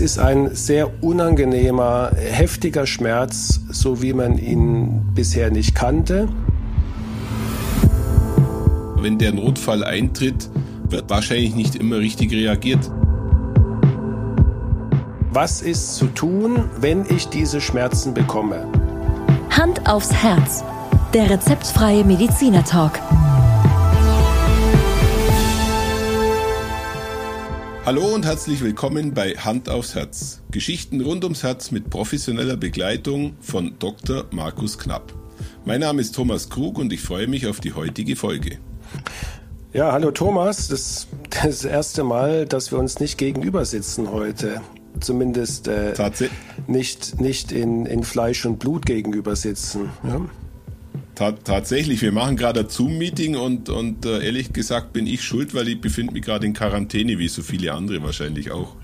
Es ist ein sehr unangenehmer, heftiger Schmerz, so wie man ihn bisher nicht kannte. Wenn der Notfall eintritt, wird wahrscheinlich nicht immer richtig reagiert. Was ist zu tun, wenn ich diese Schmerzen bekomme? Hand aufs Herz. Der rezeptfreie Mediziner Talk. Hallo und herzlich willkommen bei Hand aufs Herz. Geschichten rund ums Herz mit professioneller Begleitung von Dr. Markus Knapp. Mein Name ist Thomas Krug und ich freue mich auf die heutige Folge. Ja, hallo Thomas. Das, das erste Mal, dass wir uns nicht gegenüber sitzen heute. Zumindest äh, nicht, nicht in, in Fleisch und Blut gegenüber sitzen. Ja? Tatsächlich, wir machen gerade ein Zoom-Meeting und, und äh, ehrlich gesagt bin ich schuld, weil ich befinde mich gerade in Quarantäne, wie so viele andere wahrscheinlich auch.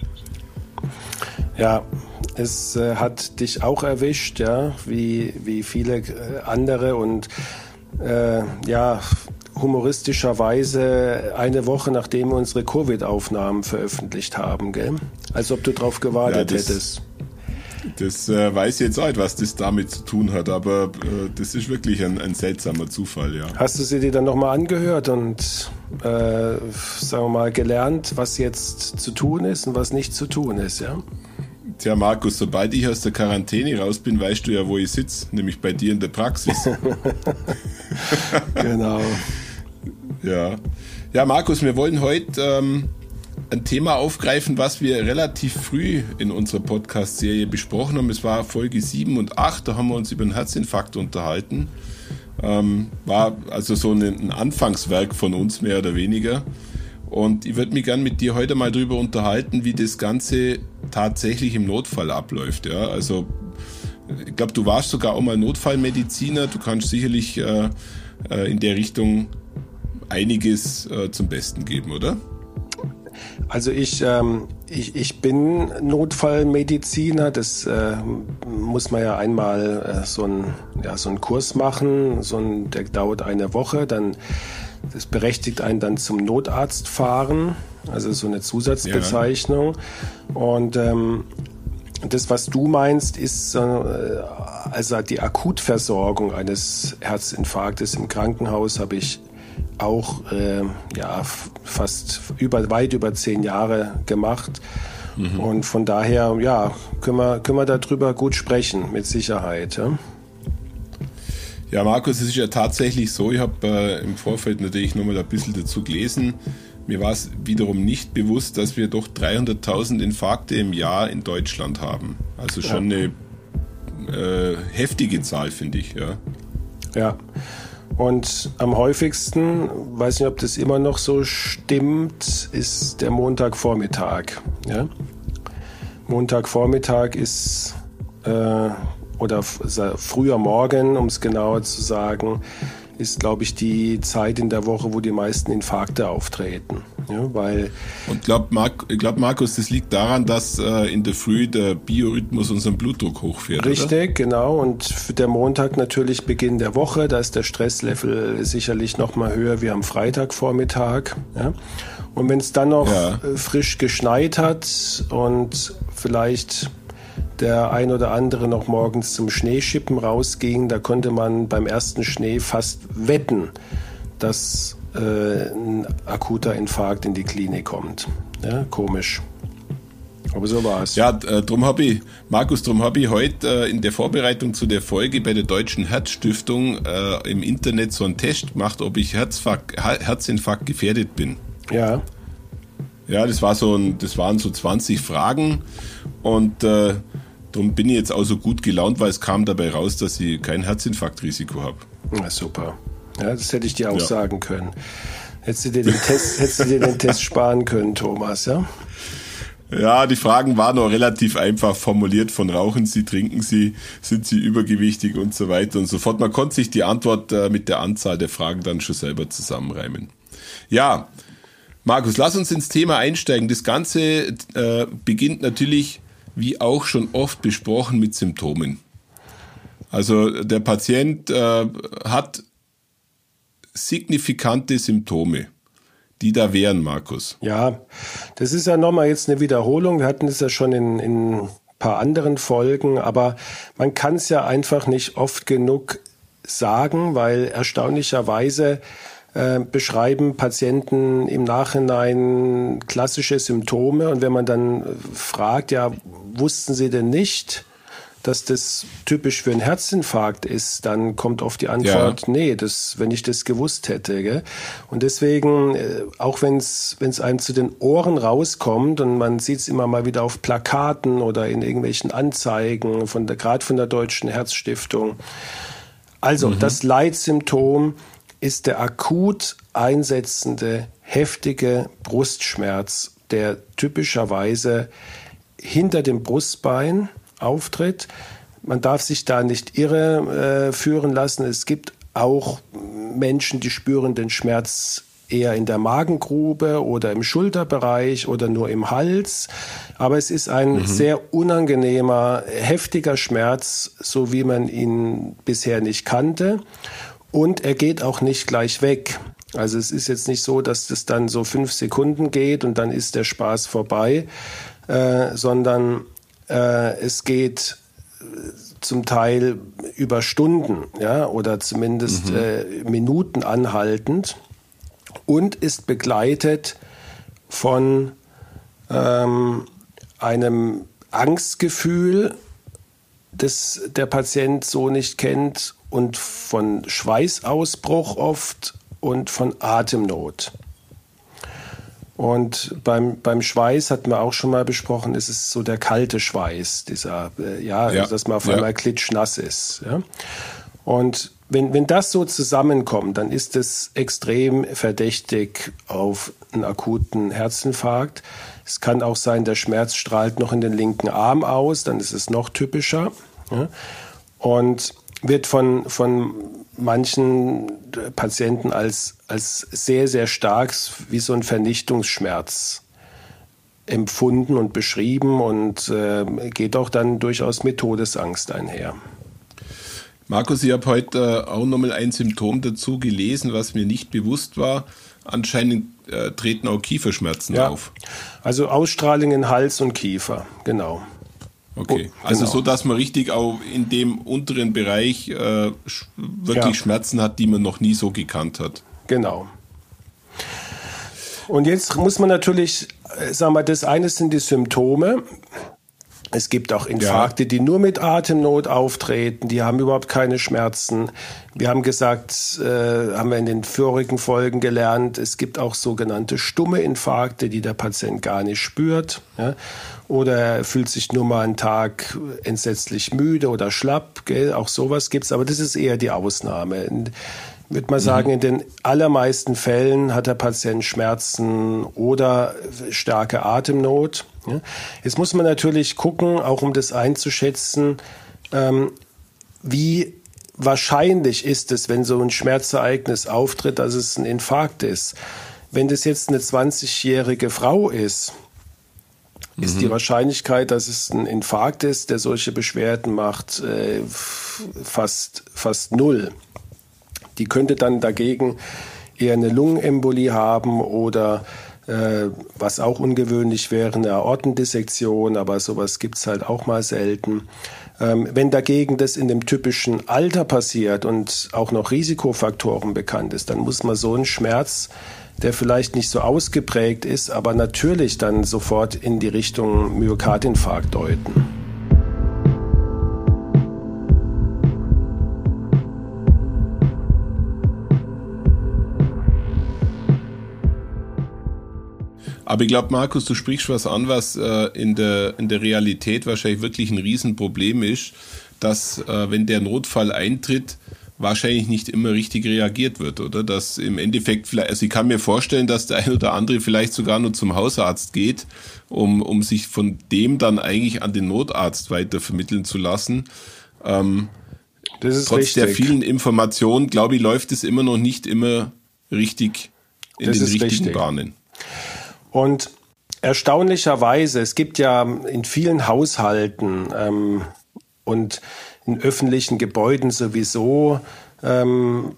Ja, es äh, hat dich auch erwischt, ja, wie, wie viele äh, andere und äh, ja, humoristischerweise eine Woche nachdem wir unsere Covid-Aufnahmen veröffentlicht haben, gell? Als ob du drauf gewartet ja, das, hättest. Das äh, weiß ich jetzt auch nicht, was das damit zu tun hat, aber äh, das ist wirklich ein, ein, seltsamer Zufall, ja. Hast du sie dir dann nochmal angehört und, äh, sagen wir mal, gelernt, was jetzt zu tun ist und was nicht zu tun ist, ja? Tja, Markus, sobald ich aus der Quarantäne raus bin, weißt du ja, wo ich sitze, nämlich bei dir in der Praxis. genau. Ja. Ja, Markus, wir wollen heute ähm, ein Thema aufgreifen, was wir relativ früh in unserer Podcast-Serie besprochen haben. Es war Folge 7 und 8, da haben wir uns über einen Herzinfarkt unterhalten. Ähm, war also so ein, ein, Anfangswerk von uns mehr oder weniger. Und ich würde mich gerne mit dir heute mal darüber unterhalten, wie das Ganze tatsächlich im Notfall abläuft. Ja? Also ich glaube, du warst sogar auch mal Notfallmediziner. Du kannst sicherlich äh, äh in der Richtung einiges äh, zum Besten geben, oder? Also ich, ähm, ich, ich bin Notfallmediziner. Das äh, muss man ja einmal äh, so, ein, ja, so einen Kurs machen. So ein, der dauert eine Woche. Dann das berechtigt einen dann zum Notarzt fahren. Also so eine Zusatzbezeichnung. Ja. Und ähm, das, was du meinst, ist äh, also die Akutversorgung eines Herzinfarktes im Krankenhaus habe ich auch äh, ja, fast über, weit über zehn Jahre gemacht. Mhm. Und von daher, ja, können wir, können wir darüber gut sprechen, mit Sicherheit. Ja, ja Markus, es ist ja tatsächlich so, ich habe äh, im Vorfeld natürlich nochmal ein bisschen dazu gelesen. Mir war es wiederum nicht bewusst, dass wir doch 300.000 Infarkte im Jahr in Deutschland haben. Also schon ja. eine äh, heftige Zahl, finde ich. Ja. ja. Und am häufigsten, weiß nicht, ob das immer noch so stimmt, ist der Montagvormittag. Ja? Montagvormittag ist äh, oder früher Morgen, um es genauer zu sagen, ist, glaube ich, die Zeit in der Woche, wo die meisten Infarkte auftreten. Ja, weil und glaub, Mark, ich glaube, Markus, das liegt daran, dass äh, in der Früh der Biorhythmus unseren Blutdruck hochfährt. Richtig, oder? genau. Und der Montag natürlich Beginn der Woche, da ist der Stresslevel sicherlich noch mal höher wie am Freitagvormittag. Ja. Und wenn es dann noch ja. Äh, frisch geschneit hat und vielleicht der ein oder andere noch morgens zum Schneeschippen rausging, da konnte man beim ersten Schnee fast wetten, dass äh, ein akuter Infarkt in die Klinik kommt. Ja, komisch. Aber so war es. Ja, äh, drum habe ich, Markus, drum habe ich heute äh, in der Vorbereitung zu der Folge bei der Deutschen Herzstiftung äh, im Internet so einen Test gemacht, ob ich Herzinfarkt gefährdet bin. Ja. Ja, das war so ein, das waren so 20 Fragen und äh, darum bin ich jetzt auch so gut gelaunt, weil es kam dabei raus, dass ich kein Herzinfarktrisiko habe. Na super. Ja, das hätte ich dir auch ja. sagen können. Hättest du dir den Test, hättest du dir den Test sparen können, Thomas, ja? Ja, die Fragen waren noch relativ einfach formuliert von rauchen Sie, trinken Sie, sind Sie übergewichtig und so weiter und so fort. Man konnte sich die Antwort äh, mit der Anzahl der Fragen dann schon selber zusammenreimen. Ja, Markus, lass uns ins Thema einsteigen. Das Ganze äh, beginnt natürlich, wie auch schon oft besprochen, mit Symptomen. Also der Patient äh, hat signifikante Symptome, die da wären, Markus. Ja, das ist ja nochmal jetzt eine Wiederholung. Wir hatten es ja schon in, in ein paar anderen Folgen, aber man kann es ja einfach nicht oft genug sagen, weil erstaunlicherweise äh, beschreiben Patienten im Nachhinein klassische Symptome und wenn man dann fragt, ja, wussten Sie denn nicht, dass das typisch für einen Herzinfarkt ist, dann kommt oft die Antwort, ja. nee, das, wenn ich das gewusst hätte. Gell? Und deswegen, äh, auch wenn es einem zu den Ohren rauskommt und man sieht es immer mal wieder auf Plakaten oder in irgendwelchen Anzeigen, von der, gerade von der Deutschen Herzstiftung. Also mhm. das Leitsymptom ist der akut einsetzende, heftige Brustschmerz, der typischerweise hinter dem Brustbein auftritt. Man darf sich da nicht irre äh, führen lassen. Es gibt auch Menschen, die spüren den Schmerz eher in der Magengrube oder im Schulterbereich oder nur im Hals. Aber es ist ein mhm. sehr unangenehmer, heftiger Schmerz, so wie man ihn bisher nicht kannte. Und er geht auch nicht gleich weg. Also es ist jetzt nicht so, dass das dann so fünf Sekunden geht und dann ist der Spaß vorbei, äh, sondern äh, es geht äh, zum Teil über Stunden, ja, oder zumindest mhm. äh, Minuten anhaltend und ist begleitet von ähm, einem Angstgefühl, das der Patient so nicht kennt und von Schweißausbruch oft und von Atemnot. Und beim, beim Schweiß hatten wir auch schon mal besprochen, ist es so der kalte Schweiß, dieser, äh, ja, ja, dass man auf einmal klitschnass ist. Ja? Und wenn, wenn das so zusammenkommt, dann ist es extrem verdächtig auf einen akuten Herzinfarkt. Es kann auch sein, der Schmerz strahlt noch in den linken Arm aus, dann ist es noch typischer. Ja? Und wird von, von manchen Patienten als, als sehr, sehr stark wie so ein Vernichtungsschmerz empfunden und beschrieben und äh, geht auch dann durchaus mit Todesangst einher. Markus, ich habe heute äh, auch nochmal ein Symptom dazu gelesen, was mir nicht bewusst war. Anscheinend äh, treten auch Kieferschmerzen ja. auf. Also Ausstrahlung in Hals und Kiefer, genau. Okay, oh, also genau. so, dass man richtig auch in dem unteren Bereich äh, wirklich ja. Schmerzen hat, die man noch nie so gekannt hat. Genau. Und jetzt muss man natürlich, äh, sagen wir, das eine sind die Symptome. Es gibt auch Infarkte, ja. die nur mit Atemnot auftreten, die haben überhaupt keine Schmerzen. Wir haben gesagt, äh, haben wir in den vorigen Folgen gelernt, es gibt auch sogenannte stumme Infarkte, die der Patient gar nicht spürt. Ja? Oder er fühlt sich nur mal einen Tag entsetzlich müde oder schlapp. Gell? Auch sowas gibt's, aber das ist eher die Ausnahme würde man sagen, mhm. in den allermeisten Fällen hat der Patient Schmerzen oder starke Atemnot. Jetzt muss man natürlich gucken, auch um das einzuschätzen, ähm, wie wahrscheinlich ist es, wenn so ein Schmerzereignis auftritt, dass es ein Infarkt ist. Wenn das jetzt eine 20-jährige Frau ist, ist die mhm. Wahrscheinlichkeit, dass es ein Infarkt ist, der solche Beschwerden macht, äh, fast, fast null. Die könnte dann dagegen eher eine Lungenembolie haben oder äh, was auch ungewöhnlich wäre, eine Aortendissektion, aber sowas gibt's halt auch mal selten. Ähm, wenn dagegen das in dem typischen Alter passiert und auch noch Risikofaktoren bekannt ist, dann muss man so einen Schmerz, der vielleicht nicht so ausgeprägt ist, aber natürlich dann sofort in die Richtung Myokardinfarkt deuten. Aber ich glaube, Markus, du sprichst was an, was äh, in, der, in der Realität wahrscheinlich wirklich ein Riesenproblem ist, dass äh, wenn der Notfall eintritt, wahrscheinlich nicht immer richtig reagiert wird, oder? Dass im Endeffekt vielleicht, also ich kann mir vorstellen, dass der ein oder andere vielleicht sogar nur zum Hausarzt geht, um, um sich von dem dann eigentlich an den Notarzt weiter vermitteln zu lassen. Ähm, das ist trotz richtig. der vielen Informationen, glaube ich, läuft es immer noch nicht immer richtig in das den richtigen richtig. Bahnen. Und erstaunlicherweise, es gibt ja in vielen Haushalten ähm, und in öffentlichen Gebäuden sowieso ähm,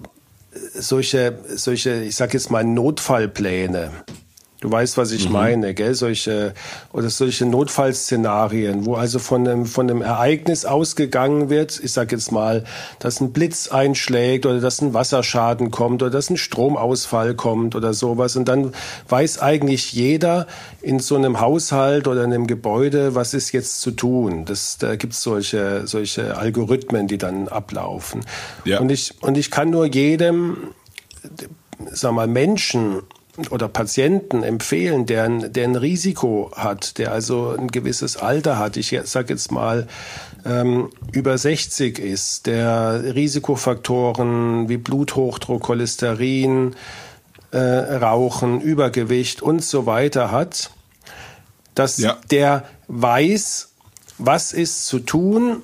solche, solche, ich sag jetzt mal Notfallpläne. Du weißt, was ich mhm. meine, gell? Solche oder solche Notfallszenarien, wo also von einem von einem Ereignis ausgegangen wird. Ich sag jetzt mal, dass ein Blitz einschlägt oder dass ein Wasserschaden kommt oder dass ein Stromausfall kommt oder sowas. Und dann weiß eigentlich jeder in so einem Haushalt oder in einem Gebäude, was ist jetzt zu tun. Das, da gibt's solche solche Algorithmen, die dann ablaufen. Ja. Und ich und ich kann nur jedem sag mal, Menschen oder Patienten empfehlen, der ein, der ein Risiko hat, der also ein gewisses Alter hat, ich sage jetzt mal ähm, über 60 ist, der Risikofaktoren wie Bluthochdruck, Cholesterin, äh, Rauchen, Übergewicht und so weiter hat, dass ja. der weiß, was ist zu tun,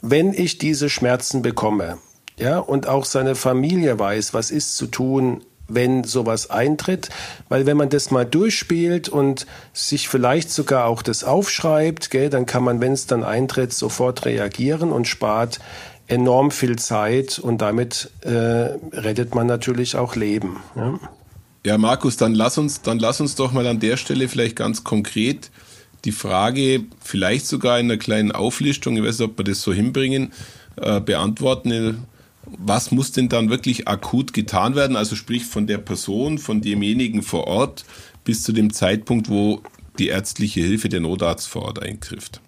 wenn ich diese Schmerzen bekomme. Ja, und auch seine Familie weiß, was ist zu tun, wenn sowas eintritt, weil wenn man das mal durchspielt und sich vielleicht sogar auch das aufschreibt, gell, dann kann man, wenn es dann eintritt, sofort reagieren und spart enorm viel Zeit und damit äh, rettet man natürlich auch Leben. Ja? ja, Markus, dann lass uns, dann lass uns doch mal an der Stelle vielleicht ganz konkret die Frage, vielleicht sogar in einer kleinen Auflistung, ich weiß nicht, ob wir das so hinbringen, äh, beantworten was muss denn dann wirklich akut getan werden? Also sprich von der Person, von demjenigen vor Ort bis zu dem Zeitpunkt, wo die ärztliche Hilfe der Notarzt vor Ort eingrifft.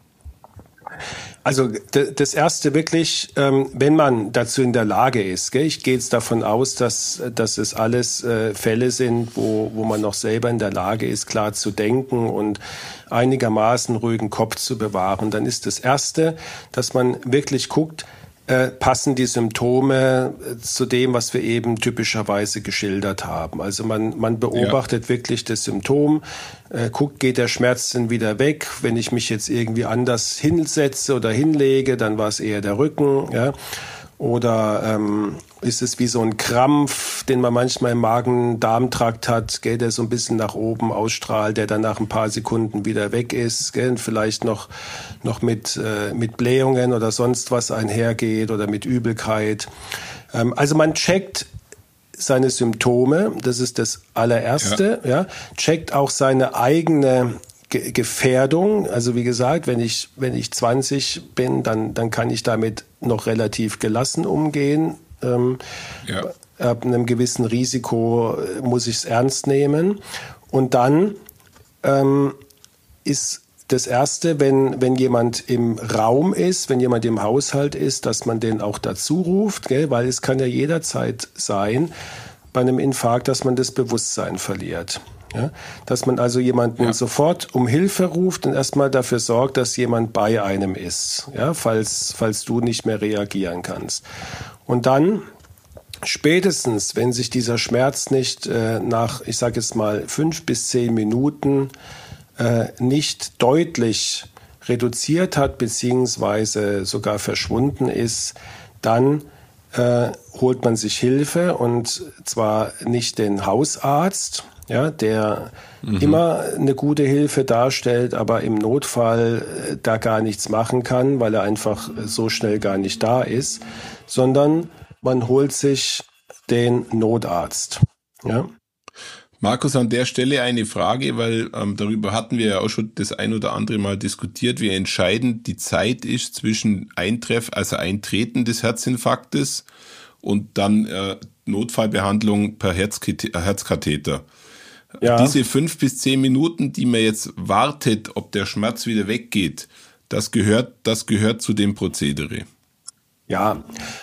Also das erste wirklich, ähm, wenn man dazu in der Lage ist, ich gehe jetzt davon aus, dass, dass es alles äh, Fälle sind, wo, wo man noch selber in der Lage ist, klar zu denken und einigermaßen ruhigen Kopf zu bewahren, dann ist das erste, dass man wirklich guckt, äh, passen die Symptome äh, zu dem, was wir eben typischerweise geschildert haben. Also man, man beobachtet ja. wirklich das Symptom, äh, guckt, geht der Schmerz denn wieder weg? Wenn ich mich jetzt irgendwie anders hinsetze oder hinlege, dann war es eher der Rücken. Ja? Oder ähm, ist es wie so ein Krampf, den man manchmal im Magen-Darm-Trakt hat, gell, der so ein bisschen nach oben ausstrahlt, der dann nach ein paar Sekunden wieder weg ist, gell, und vielleicht noch, noch mit, äh, mit Blähungen oder sonst was einhergeht oder mit Übelkeit. Ähm, also man checkt seine Symptome, das ist das allererste, ja. ja checkt auch seine eigene Gefährdung. Also wie gesagt, wenn ich, wenn ich 20 bin, dann, dann kann ich damit noch relativ gelassen umgehen. Ähm, ja. Ab einem gewissen Risiko äh, muss ich es ernst nehmen. Und dann ähm, ist das Erste, wenn, wenn jemand im Raum ist, wenn jemand im Haushalt ist, dass man den auch dazu ruft, gell? weil es kann ja jederzeit sein, bei einem Infarkt, dass man das Bewusstsein verliert. Ja? Dass man also jemanden ja. sofort um Hilfe ruft und erstmal dafür sorgt, dass jemand bei einem ist, ja? falls, falls du nicht mehr reagieren kannst. Und dann spätestens, wenn sich dieser Schmerz nicht äh, nach, ich sage jetzt mal, fünf bis zehn Minuten äh, nicht deutlich reduziert hat, beziehungsweise sogar verschwunden ist, dann äh, holt man sich Hilfe und zwar nicht den Hausarzt, ja, der mhm. immer eine gute Hilfe darstellt, aber im Notfall äh, da gar nichts machen kann, weil er einfach so schnell gar nicht da ist, sondern man holt sich den Notarzt. Ja. Markus, an der Stelle eine Frage, weil ähm, darüber hatten wir ja auch schon das ein oder andere Mal diskutiert, wie entscheidend die Zeit ist zwischen Eintreff, also Eintreten des Herzinfarktes und dann äh, Notfallbehandlung per Herzkatheter. Ja. Diese fünf bis zehn Minuten, die man jetzt wartet, ob der Schmerz wieder weggeht, das gehört, das gehört zu dem Prozedere. Ja,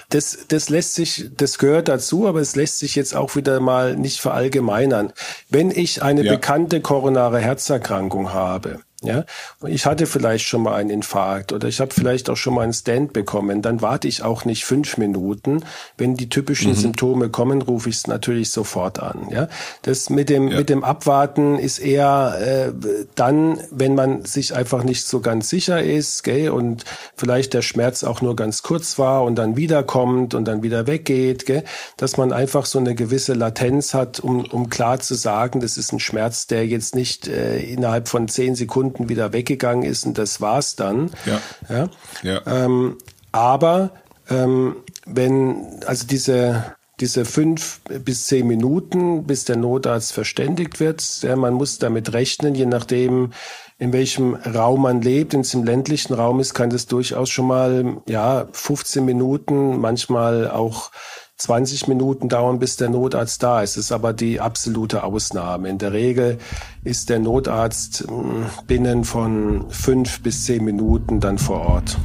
das, das lässt sich, das gehört dazu, aber es lässt sich jetzt auch wieder mal nicht verallgemeinern. Wenn ich eine ja. bekannte koronare Herzerkrankung habe, ja, ich hatte vielleicht schon mal einen Infarkt oder ich habe vielleicht auch schon mal einen Stand bekommen. Dann warte ich auch nicht fünf Minuten. Wenn die typischen mhm. Symptome kommen, rufe ich es natürlich sofort an. Ja, das mit dem ja. mit dem Abwarten ist eher äh, dann, wenn man sich einfach nicht so ganz sicher ist, gell, und vielleicht der Schmerz auch nur ganz kurz war und dann wiederkommt und dann wieder weggeht, gell, dass man einfach so eine gewisse Latenz hat, um um klar zu sagen, das ist ein Schmerz, der jetzt nicht äh, innerhalb von zehn Sekunden Sekunden wieder weggegangen ist und das war's dann. Ja. ja? ja. Ähm, aber ähm, wenn, also diese, diese fünf bis zehn Minuten, bis der Notarzt verständigt wird. Ja, man muss damit rechnen, je nachdem, in welchem Raum man lebt. Wenn es im ländlichen Raum ist, kann das durchaus schon mal ja 15 Minuten, manchmal auch 20 Minuten dauern, bis der Notarzt da ist. Das ist aber die absolute Ausnahme. In der Regel ist der Notarzt hm, binnen von fünf bis zehn Minuten dann vor Ort.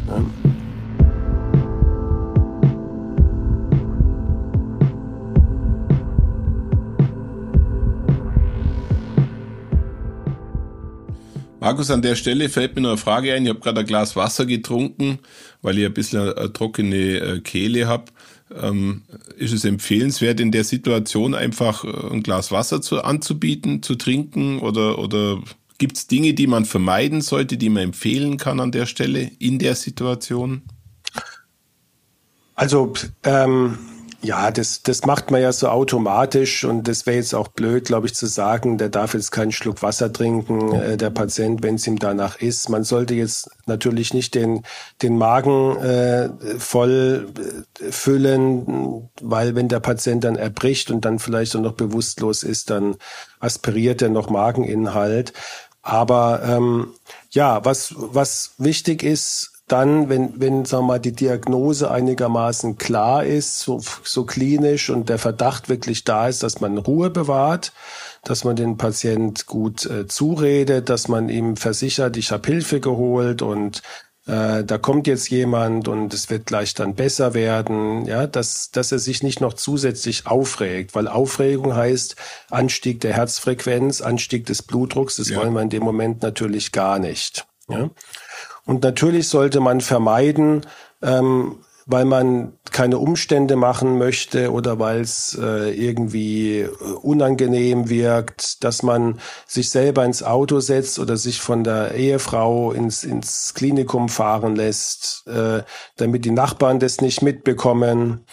Markus, an der Stelle fällt mir noch eine Frage ein. Ich habe gerade ein Glas Wasser getrunken, weil ich ein bisschen eine trockene äh, Kehle habe. Ähm, ist es empfehlenswert, in der Situation einfach äh, ein Glas Wasser zu, anzubieten, zu trinken? Oder, oder gibt es Dinge, die man vermeiden sollte, die man empfehlen kann an der Stelle in der Situation? Also ähm, ja, das, das macht man ja so automatisch und das wäre jetzt auch blöd, glaube ich, zu sagen, der darf jetzt keinen Schluck Wasser trinken, äh, der Patient, wenn es ihm danach ist. Man sollte jetzt natürlich nicht den, den Magen äh, voll äh, füllen, weil wenn der Patient dann erbricht und dann vielleicht auch noch bewusstlos ist, dann aspiriert er noch Mageninhalt. Aber ähm, ja, was, was wichtig ist, dann, wenn, wenn sagen wir mal, die Diagnose einigermaßen klar ist, so, so klinisch und der Verdacht wirklich da ist, dass man Ruhe bewahrt, dass man den Patient gut äh, zuredet, dass man ihm versichert, ich habe Hilfe geholt und äh, da kommt jetzt jemand und es wird gleich dann besser werden, ja, dass, dass er sich nicht noch zusätzlich aufregt, weil Aufregung heißt Anstieg der Herzfrequenz, Anstieg des Blutdrucks, das ja. wollen wir in dem Moment natürlich gar nicht. Ja. Und natürlich sollte man vermeiden, ähm, weil man keine Umstände machen möchte oder weil es äh, irgendwie äh, unangenehm wirkt, dass man sich selber ins Auto setzt oder sich von der Ehefrau ins, ins Klinikum fahren lässt, äh, damit die Nachbarn das nicht mitbekommen.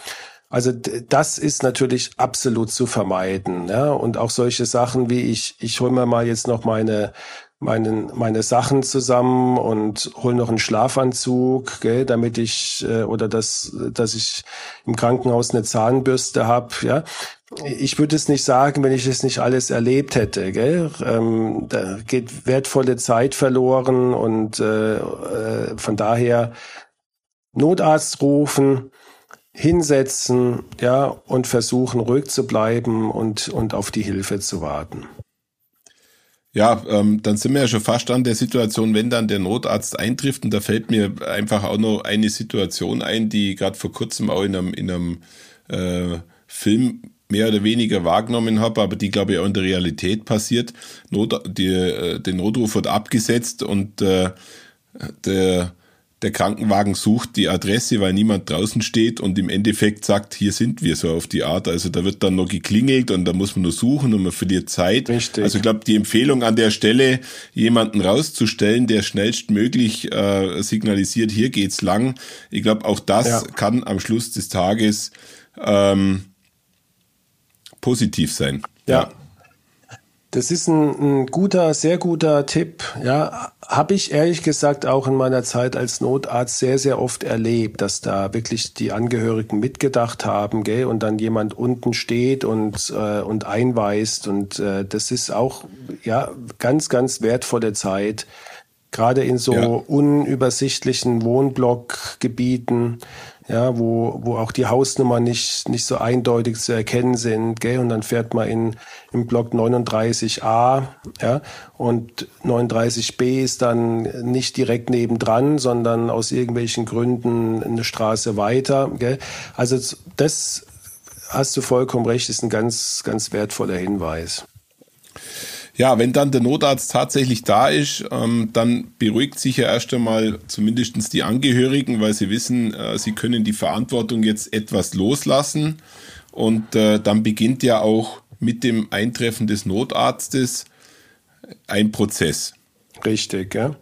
Also das ist natürlich absolut zu vermeiden. Ja? Und auch solche Sachen wie ich, ich hole mir mal jetzt noch meine meinen, meine Sachen zusammen und hol noch einen Schlafanzug, gell, damit ich äh, oder dass dass ich im Krankenhaus eine Zahnbürste hab, ja. Ich würde es nicht sagen, wenn ich es nicht alles erlebt hätte. Gell? Ähm, da geht wertvolle Zeit verloren und äh, äh, von daher Notarzt rufen, hinsetzen, ja, und versuchen ruhig zu bleiben und und auf die Hilfe zu warten. Ja, ähm, dann sind wir ja schon fast an der Situation, wenn dann der Notarzt eintrifft und da fällt mir einfach auch noch eine Situation ein, die gerade vor kurzem auch in einem, in einem äh, Film mehr oder weniger wahrgenommen habe, aber die glaube ich auch in der Realität passiert. Not, die, äh, der Notruf wird abgesetzt und äh, der der Krankenwagen sucht die Adresse, weil niemand draußen steht und im Endeffekt sagt, hier sind wir so auf die Art. Also da wird dann noch geklingelt und da muss man nur suchen und man verliert Zeit. Richtig. Also ich glaube, die Empfehlung an der Stelle, jemanden rauszustellen, der schnellstmöglich äh, signalisiert, hier geht's lang. Ich glaube, auch das ja. kann am Schluss des Tages ähm, positiv sein. ja. ja. Das ist ein, ein, guter, sehr guter Tipp. Ja, habe ich ehrlich gesagt auch in meiner Zeit als Notarzt sehr, sehr oft erlebt, dass da wirklich die Angehörigen mitgedacht haben, gell, und dann jemand unten steht und äh, und einweist und äh, das ist auch ja ganz, ganz wertvolle Zeit, gerade in so ja. unübersichtlichen Wohnblockgebieten ja, wo, wo auch die Hausnummern nicht, nicht so eindeutig zu erkennen sind, gell? Und dann fährt man in, im Block 39a, ja, und 39b ist dann nicht direkt nebendran, sondern aus irgendwelchen Gründen eine Straße weiter, gell? Also das hast du vollkommen recht, ist ein ganz, ganz wertvoller Hinweis. Ja, wenn dann der Notarzt tatsächlich da ist, ähm, dann beruhigt sich ja erst einmal zumindest die Angehörigen, weil sie wissen, äh, sie können die Verantwortung jetzt etwas loslassen. Und äh, dann beginnt ja auch mit dem Eintreffen des Notarztes ein Prozess. Richtig, ja.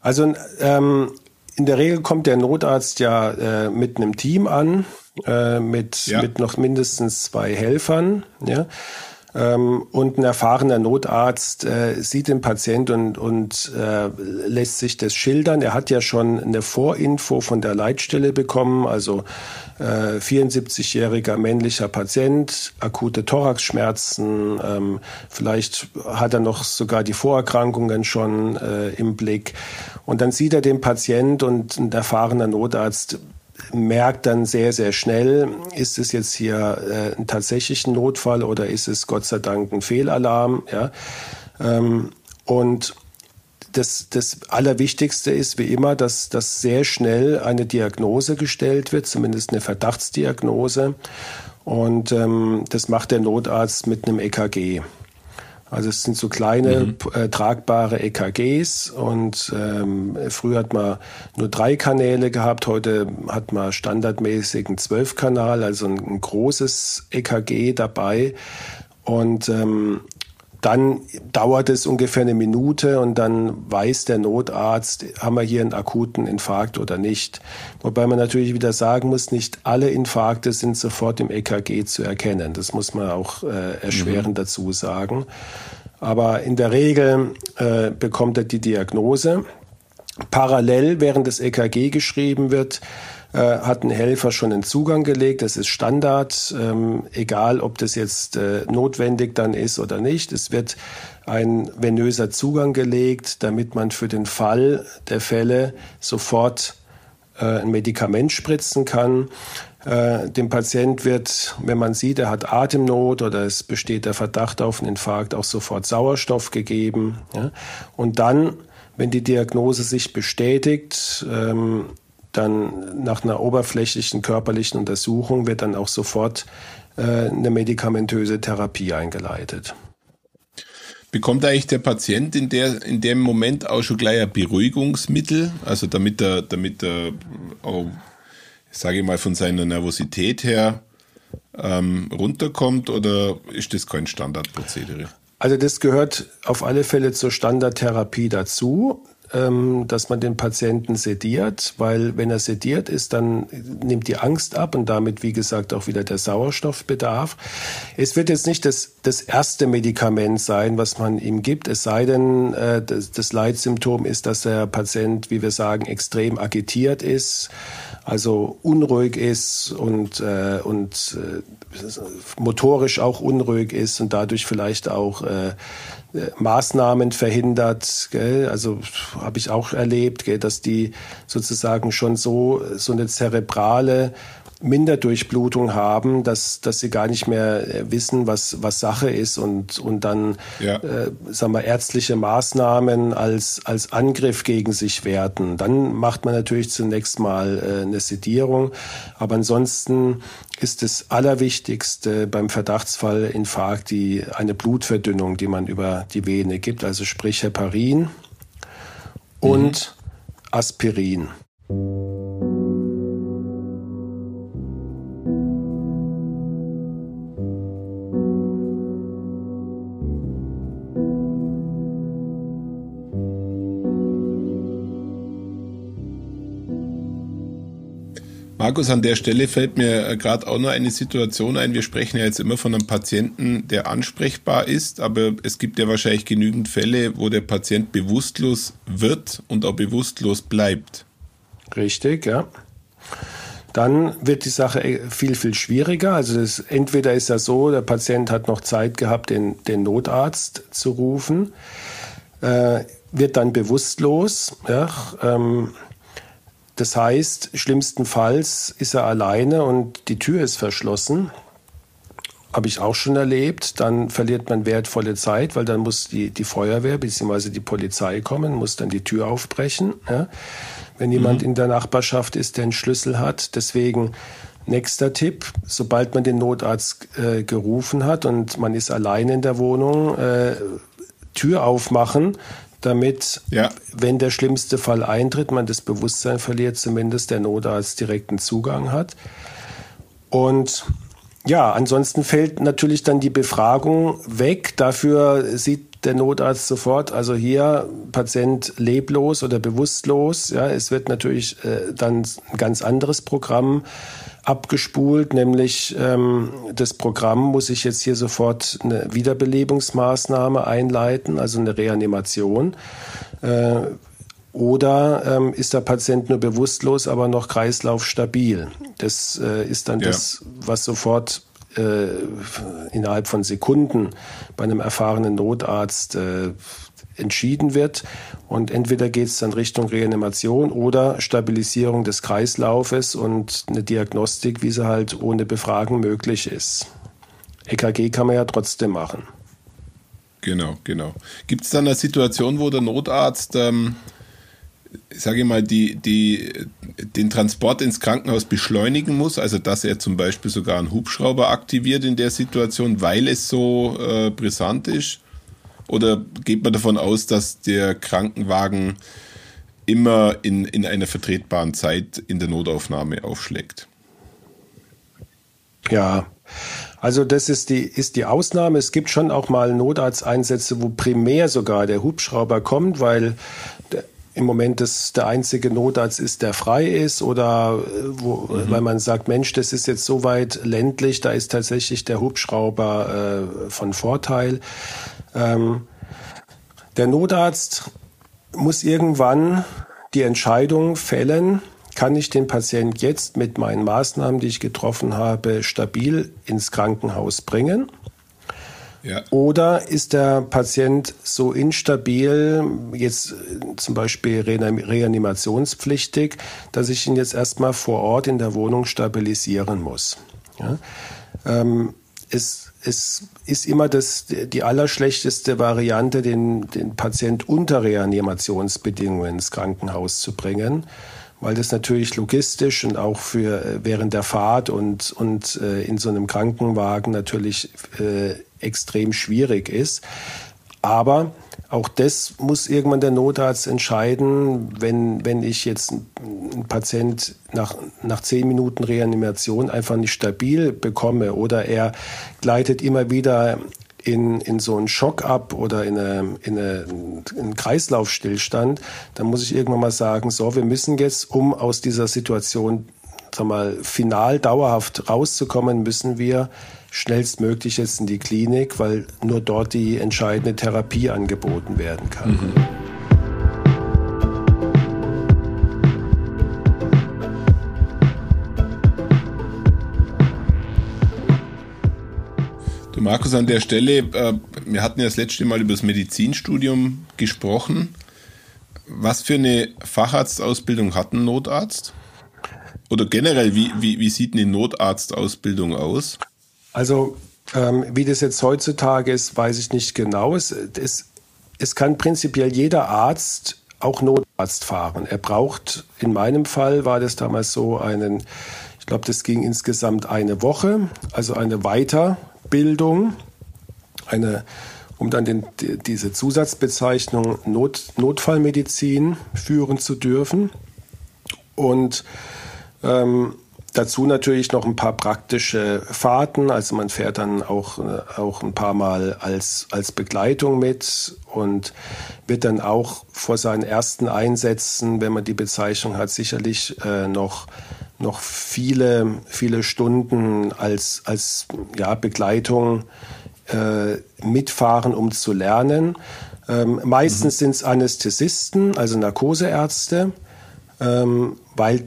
Also ähm, in der Regel kommt der Notarzt ja äh, mit einem Team an, äh, mit, ja. mit noch mindestens zwei Helfern. Ja. Ähm, und ein erfahrener Notarzt äh, sieht den Patient und, und äh, lässt sich das schildern. Er hat ja schon eine Vorinfo von der Leitstelle bekommen, also äh, 74-jähriger männlicher Patient, akute Thoraxschmerzen, ähm, vielleicht hat er noch sogar die Vorerkrankungen schon äh, im Blick. Und dann sieht er den Patient und ein erfahrener Notarzt merkt dann sehr, sehr schnell, ist es jetzt hier äh, ein tatsächlicher Notfall oder ist es Gott sei Dank ein Fehlalarm. Ja? Ähm, und das, das Allerwichtigste ist wie immer, dass, dass sehr schnell eine Diagnose gestellt wird, zumindest eine Verdachtsdiagnose. Und ähm, das macht der Notarzt mit einem EKG. Also es sind so kleine mhm. äh, tragbare EKGs und ähm, früher hat man nur drei Kanäle gehabt, heute hat man standardmäßig einen Zwölfkanal, also ein, ein großes EKG dabei. Und ähm, dann dauert es ungefähr eine Minute und dann weiß der Notarzt, haben wir hier einen akuten Infarkt oder nicht. Wobei man natürlich wieder sagen muss, nicht alle Infarkte sind sofort im EKG zu erkennen. Das muss man auch äh, erschwerend mhm. dazu sagen. Aber in der Regel äh, bekommt er die Diagnose. Parallel, während das EKG geschrieben wird, äh, hat ein Helfer schon einen Zugang gelegt. Das ist Standard, ähm, egal ob das jetzt äh, notwendig dann ist oder nicht. Es wird ein venöser Zugang gelegt, damit man für den Fall der Fälle sofort äh, ein Medikament spritzen kann. Äh, dem Patient wird, wenn man sieht, er hat Atemnot oder es besteht der Verdacht auf einen Infarkt, auch sofort Sauerstoff gegeben. Und dann, wenn die Diagnose sich bestätigt, ähm, dann nach einer oberflächlichen körperlichen Untersuchung wird dann auch sofort äh, eine medikamentöse Therapie eingeleitet. Bekommt eigentlich der Patient in, der, in dem Moment auch schon gleich ein Beruhigungsmittel, also damit er, damit er auch, sage ich mal, von seiner Nervosität her ähm, runterkommt oder ist das kein Standardprozedere? Also das gehört auf alle Fälle zur Standardtherapie dazu dass man den Patienten sediert, weil wenn er sediert ist, dann nimmt die Angst ab und damit, wie gesagt, auch wieder der Sauerstoffbedarf. Es wird jetzt nicht das, das erste Medikament sein, was man ihm gibt, es sei denn, äh, das, das Leitsymptom ist, dass der Patient, wie wir sagen, extrem agitiert ist, also unruhig ist und, äh, und äh, motorisch auch unruhig ist und dadurch vielleicht auch äh, Maßnahmen verhindert. Gell? Also habe ich auch erlebt, gell, dass die sozusagen schon so so eine zerebrale Minderdurchblutung haben, dass, dass sie gar nicht mehr äh, wissen, was, was Sache ist und, und dann ja. äh, sagen wir, ärztliche Maßnahmen als, als Angriff gegen sich werten. Dann macht man natürlich zunächst mal äh, eine Sedierung. Aber ansonsten ist das Allerwichtigste beim Verdachtsfall Infarkt die, eine Blutverdünnung, die man über die Vene gibt, also sprich Heparin und mhm. Aspirin. Markus, an der Stelle fällt mir äh, gerade auch noch eine Situation ein. Wir sprechen ja jetzt immer von einem Patienten, der ansprechbar ist, aber es gibt ja wahrscheinlich genügend Fälle, wo der Patient bewusstlos wird und auch bewusstlos bleibt. Richtig, ja. Dann wird die Sache äh, viel, viel schwieriger. Also das, entweder ist ja so, der Patient hat noch Zeit gehabt, den, den Notarzt zu rufen, äh, wird dann bewusstlos. Ja, ähm, das heißt, schlimmstenfalls ist er alleine und die Tür ist verschlossen. Habe ich auch schon erlebt. Dann verliert man wertvolle Zeit, weil dann muss die, die Feuerwehr bzw. die Polizei kommen, muss dann die Tür aufbrechen. Ja? Wenn jemand mhm. in der Nachbarschaft ist, der einen Schlüssel hat. Deswegen nächster Tipp, sobald man den Notarzt äh, gerufen hat und man ist allein in der Wohnung, äh, Tür aufmachen, damit, ja. wenn der schlimmste Fall eintritt, man das Bewusstsein verliert, zumindest der Notarzt direkten Zugang hat. Und ja, ansonsten fällt natürlich dann die Befragung weg. Dafür sieht der Notarzt sofort, also hier Patient leblos oder bewusstlos. Ja, es wird natürlich äh, dann ein ganz anderes Programm abgespult, nämlich ähm, das Programm muss ich jetzt hier sofort eine Wiederbelebungsmaßnahme einleiten, also eine Reanimation. Äh, oder ähm, ist der Patient nur bewusstlos, aber noch kreislaufstabil? Das äh, ist dann ja. das, was sofort äh, innerhalb von Sekunden bei einem erfahrenen Notarzt äh, entschieden wird. Und entweder geht es dann Richtung Reanimation oder Stabilisierung des Kreislaufes und eine Diagnostik, wie sie halt ohne Befragen möglich ist. EKG kann man ja trotzdem machen. Genau, genau. Gibt es dann eine Situation, wo der Notarzt, ähm, sage ich mal, die, die, den Transport ins Krankenhaus beschleunigen muss? Also, dass er zum Beispiel sogar einen Hubschrauber aktiviert in der Situation, weil es so äh, brisant ist? Oder geht man davon aus, dass der Krankenwagen immer in, in einer vertretbaren Zeit in der Notaufnahme aufschlägt? Ja, also das ist die, ist die Ausnahme. Es gibt schon auch mal Notarzteinsätze, wo primär sogar der Hubschrauber kommt, weil im Moment das der einzige Notarzt ist, der frei ist oder äh, wo, mhm. weil man sagt, Mensch, das ist jetzt so weit ländlich, da ist tatsächlich der Hubschrauber äh, von Vorteil. Ähm, der Notarzt muss irgendwann die Entscheidung fällen, kann ich den Patient jetzt mit meinen Maßnahmen, die ich getroffen habe, stabil ins Krankenhaus bringen? Ja. Oder ist der Patient so instabil, jetzt zum Beispiel reanimationspflichtig, dass ich ihn jetzt erstmal vor Ort in der Wohnung stabilisieren muss? Ja? Ähm, es es ist immer das, die allerschlechteste Variante, den, den Patient unter Reanimationsbedingungen ins Krankenhaus zu bringen, weil das natürlich logistisch und auch für äh, während der Fahrt und, und äh, in so einem Krankenwagen natürlich äh, extrem schwierig ist. Aber auch das muss irgendwann der Notarzt entscheiden, wenn, wenn ich jetzt einen Patient nach, nach zehn Minuten Reanimation einfach nicht stabil bekomme oder er gleitet immer wieder in, in so einen Schock ab oder in, eine, in eine, einen Kreislaufstillstand, dann muss ich irgendwann mal sagen, so, wir müssen jetzt, um aus dieser Situation sag mal, final dauerhaft rauszukommen, müssen wir schnellstmöglich jetzt in die Klinik, weil nur dort die entscheidende Therapie angeboten werden kann. Mhm. Du Markus, an der Stelle, äh, wir hatten ja das letzte Mal über das Medizinstudium gesprochen. Was für eine Facharztausbildung hat ein Notarzt? Oder generell, wie, wie, wie sieht eine Notarztausbildung aus? Also ähm, wie das jetzt heutzutage ist, weiß ich nicht genau. Es, es, es kann prinzipiell jeder Arzt auch Notarzt fahren. Er braucht, in meinem Fall war das damals so einen, ich glaube, das ging insgesamt eine Woche, also eine Weiterbildung, eine, um dann den, die, diese Zusatzbezeichnung Not, Notfallmedizin führen zu dürfen. Und ähm, Dazu natürlich noch ein paar praktische Fahrten. Also man fährt dann auch, äh, auch ein paar Mal als, als Begleitung mit und wird dann auch vor seinen ersten Einsätzen, wenn man die Bezeichnung hat, sicherlich äh, noch, noch viele, viele Stunden als, als ja, Begleitung äh, mitfahren, um zu lernen. Ähm, meistens mhm. sind es Anästhesisten, also Narkoseärzte, ähm, weil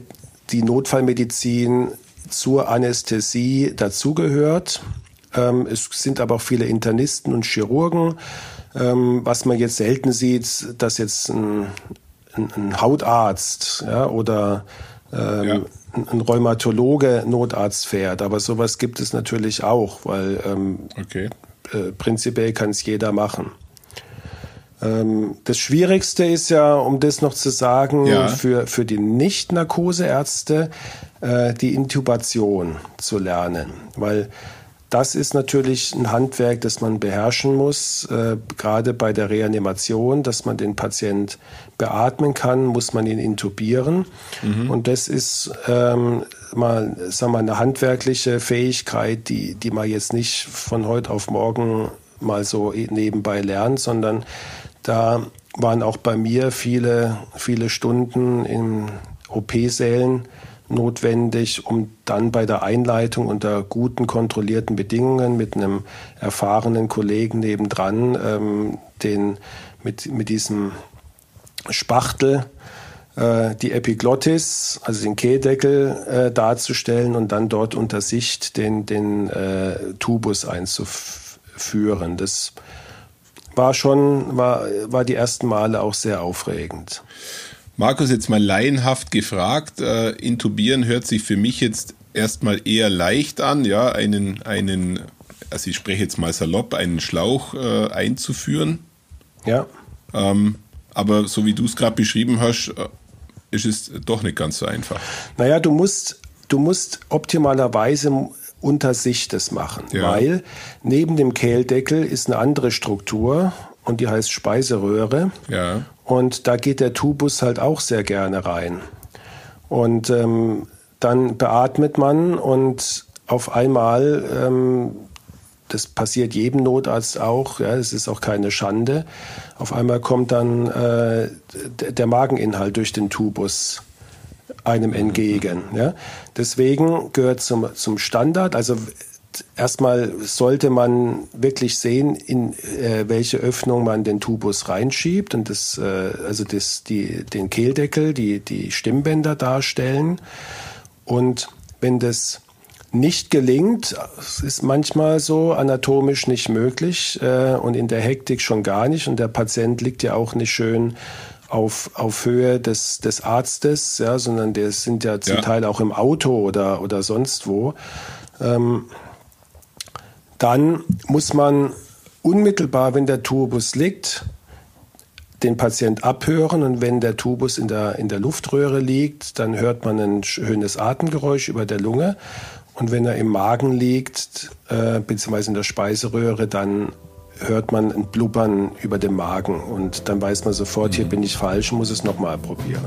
die Notfallmedizin zur Anästhesie dazugehört. Ähm, es sind aber auch viele Internisten und Chirurgen. Ähm, was man jetzt selten sieht, dass jetzt ein, ein, ein Hautarzt ja, oder ähm, ja. ein Rheumatologe Notarzt fährt. Aber sowas gibt es natürlich auch, weil ähm, okay. äh, prinzipiell kann es jeder machen. Ähm, das Schwierigste ist ja, um das noch zu sagen, ja. für, für die Nicht-Narkoseärzte äh, die Intubation zu lernen. Weil das ist natürlich ein Handwerk, das man beherrschen muss. Äh, gerade bei der Reanimation, dass man den Patient beatmen kann, muss man ihn intubieren. Mhm. Und das ist ähm, mal, sagen wir, eine handwerkliche Fähigkeit, die, die man jetzt nicht von heute auf morgen mal so nebenbei lernt, sondern da waren auch bei mir viele, viele Stunden in OP-Sälen notwendig, um dann bei der Einleitung unter guten, kontrollierten Bedingungen mit einem erfahrenen Kollegen nebendran ähm, den, mit, mit diesem Spachtel äh, die Epiglottis, also den Kehldeckel äh, darzustellen und dann dort unter Sicht den, den äh, Tubus einzuführen. Das war schon, war, war die ersten Male auch sehr aufregend. Markus, jetzt mal laienhaft gefragt, äh, intubieren hört sich für mich jetzt erstmal eher leicht an, ja, einen, einen, also ich spreche jetzt mal salopp, einen Schlauch äh, einzuführen. Ja. Ähm, aber so wie du es gerade beschrieben hast, äh, ist es doch nicht ganz so einfach. Naja, du musst, du musst optimalerweise unter sich das machen, ja. weil neben dem Kehldeckel ist eine andere Struktur und die heißt Speiseröhre. Ja. Und da geht der Tubus halt auch sehr gerne rein. Und ähm, dann beatmet man und auf einmal, ähm, das passiert jedem Notarzt auch, ja, das ist auch keine Schande, auf einmal kommt dann äh, der Mageninhalt durch den Tubus einem entgegen. Ja. Deswegen gehört zum, zum Standard, also erstmal sollte man wirklich sehen, in äh, welche Öffnung man den Tubus reinschiebt und das, äh, also das, die, den Kehldeckel, die, die Stimmbänder darstellen. Und wenn das nicht gelingt, ist manchmal so anatomisch nicht möglich äh, und in der Hektik schon gar nicht und der Patient liegt ja auch nicht schön auf, auf Höhe des, des Arztes, ja, sondern der sind ja zum ja. Teil auch im Auto oder, oder sonst wo. Ähm, dann muss man unmittelbar, wenn der Tubus liegt, den Patient abhören und wenn der Tubus in der, in der Luftröhre liegt, dann hört man ein schönes Atemgeräusch über der Lunge und wenn er im Magen liegt, äh, beziehungsweise in der Speiseröhre, dann hört man ein Blubbern über dem Magen und dann weiß man sofort, mhm. hier bin ich falsch, muss es nochmal probieren.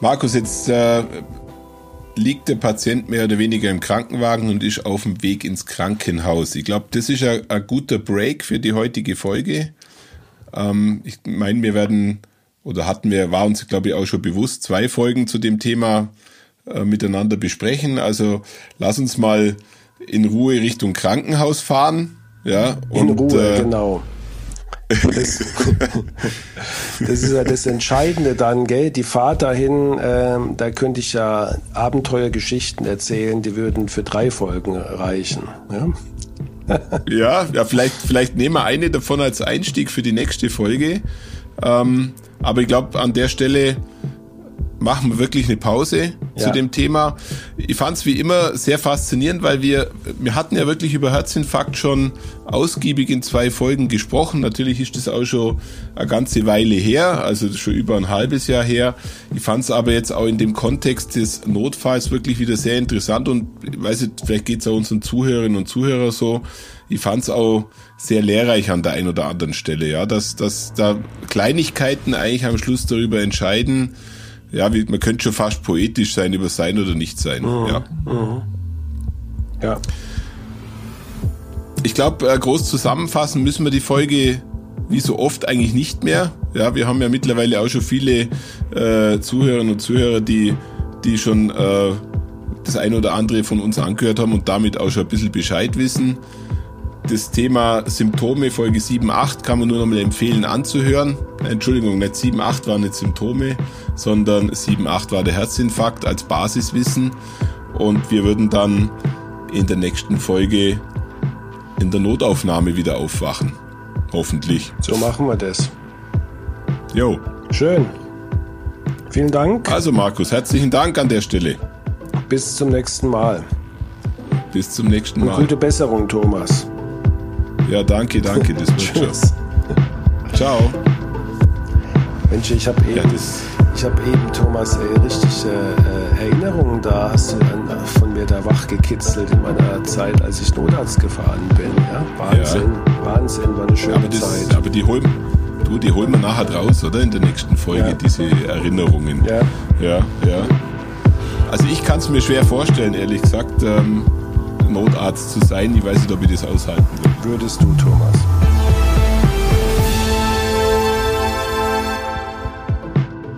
Markus, jetzt äh, liegt der Patient mehr oder weniger im Krankenwagen und ist auf dem Weg ins Krankenhaus. Ich glaube, das ist ein, ein, guter Break für die heutige Folge. Ähm, ich meine, wir werden oder hatten wir, war uns, glaube ich, auch schon bewusst, zwei Folgen zu dem Thema äh, miteinander besprechen. Also lass uns mal in Ruhe Richtung Krankenhaus fahren. Ja, in und, Ruhe, äh, genau. Das, das, ist ja das Entscheidende dann, gell? Die Fahrt dahin, äh, da könnte ich ja Abenteuergeschichten erzählen, die würden für drei Folgen reichen. Ja, ja, ja vielleicht, vielleicht nehmen wir eine davon als Einstieg für die nächste Folge. Ähm, aber ich glaube, an der Stelle machen wir wirklich eine Pause ja. zu dem Thema. Ich fand es wie immer sehr faszinierend, weil wir, wir hatten ja wirklich über Herzinfarkt schon ausgiebig in zwei Folgen gesprochen. Natürlich ist das auch schon eine ganze Weile her, also schon über ein halbes Jahr her. Ich fand es aber jetzt auch in dem Kontext des Notfalls wirklich wieder sehr interessant und ich weiß nicht, vielleicht geht es auch unseren Zuhörerinnen und Zuhörern so. Ich fand es auch sehr lehrreich an der einen oder anderen Stelle, ja, dass, dass da Kleinigkeiten eigentlich am Schluss darüber entscheiden, ja, wie, man könnte schon fast poetisch sein über sein oder nicht sein. Mhm. Ja. Mhm. ja. Ich glaube, äh, groß zusammenfassen müssen wir die Folge wie so oft eigentlich nicht mehr. Ja, wir haben ja mittlerweile auch schon viele äh, Zuhörerinnen und Zuhörer, die, die schon äh, das eine oder andere von uns angehört haben und damit auch schon ein bisschen Bescheid wissen. Das Thema Symptome Folge 7, 8 kann man nur noch mal empfehlen anzuhören. Entschuldigung, nicht 7, 8 waren nicht Symptome, sondern 7, 8 war der Herzinfarkt als Basiswissen. Und wir würden dann in der nächsten Folge in der Notaufnahme wieder aufwachen. Hoffentlich. So machen wir das. Jo. Schön. Vielen Dank. Also Markus, herzlichen Dank an der Stelle. Bis zum nächsten Mal. Bis zum nächsten Mal. Und gute Besserung, Thomas. Ja, danke, danke, das Tschüss. Ciao. Mensch, ich habe eben, ja, hab eben, Thomas, ey, richtig äh, Erinnerungen da hast du an, von mir da wach gekitzelt in meiner Zeit, als ich Notarzt gefahren bin. Ja? Wahnsinn, ja. Wahnsinn, war eine schöne aber das, Zeit. Aber die holen, du, die holen wir nachher raus, oder? In der nächsten Folge, ja. diese Erinnerungen. Ja. Ja, ja. Also ich kann es mir schwer vorstellen, ehrlich gesagt, ähm, Notarzt zu sein. Ich weiß nicht, ob ich das aushalten will. Würdest du, Thomas?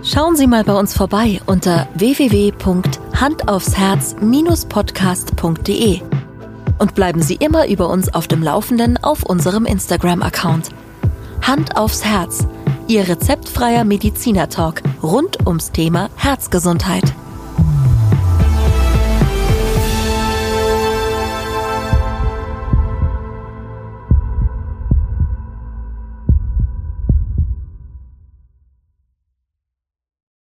Schauen Sie mal bei uns vorbei unter www.handaufsherz-podcast.de und bleiben Sie immer über uns auf dem Laufenden auf unserem Instagram-Account. Hand aufs Herz, Ihr rezeptfreier Mediziner-Talk rund ums Thema Herzgesundheit.